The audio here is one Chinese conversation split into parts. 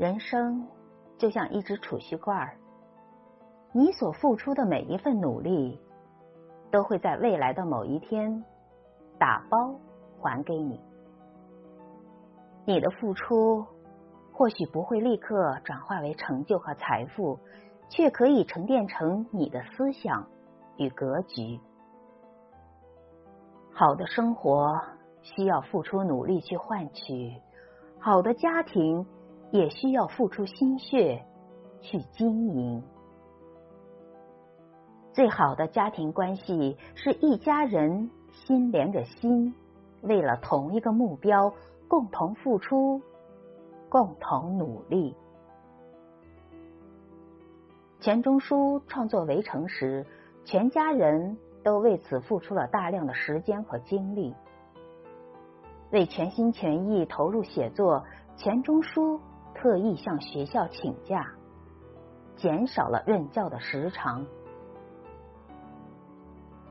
人生就像一只储蓄罐，你所付出的每一份努力，都会在未来的某一天打包还给你。你的付出或许不会立刻转化为成就和财富，却可以沉淀成你的思想与格局。好的生活需要付出努力去换取，好的家庭。也需要付出心血去经营。最好的家庭关系是一家人心连着心，为了同一个目标共同付出，共同努力。钱钟书创作《围城》时，全家人都为此付出了大量的时间和精力，为全心全意投入写作。钱钟书。特意向学校请假，减少了任教的时长。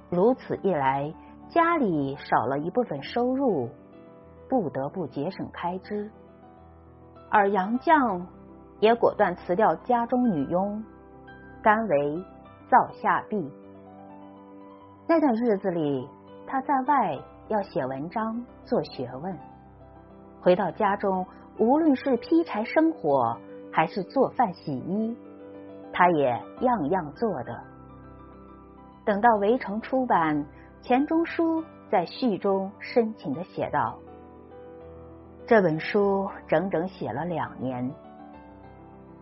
如此一来，家里少了一部分收入，不得不节省开支。而杨绛也果断辞掉家中女佣，甘为灶下婢。那段日子里，他在外要写文章、做学问，回到家中。无论是劈柴生火，还是做饭洗衣，他也样样做的。等到《围城》出版，钱钟书在序中深情的写道：“这本书整整写了两年，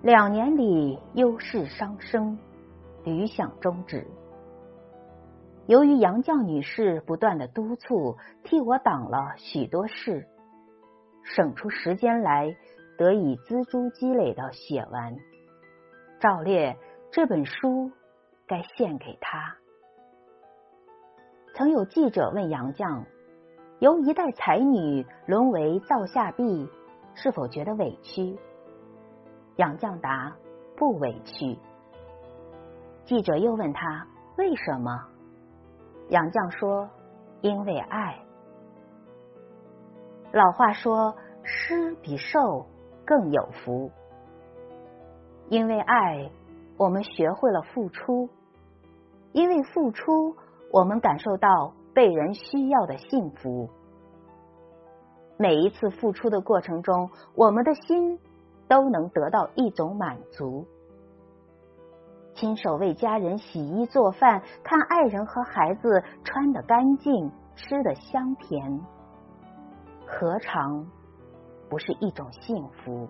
两年里忧事伤生，屡想终止。由于杨绛女士不断的督促，替我挡了许多事。”省出时间来，得以锱铢积累到写完。照例这本书该献给他。曾有记者问杨绛：“由一代才女沦为灶下婢，是否觉得委屈？”杨绛答：“不委屈。”记者又问他：“为什么？”杨绛说：“因为爱。”老话说，施比受更有福。因为爱，我们学会了付出；因为付出，我们感受到被人需要的幸福。每一次付出的过程中，我们的心都能得到一种满足。亲手为家人洗衣做饭，看爱人和孩子穿得干净，吃得香甜。何尝不是一种幸福？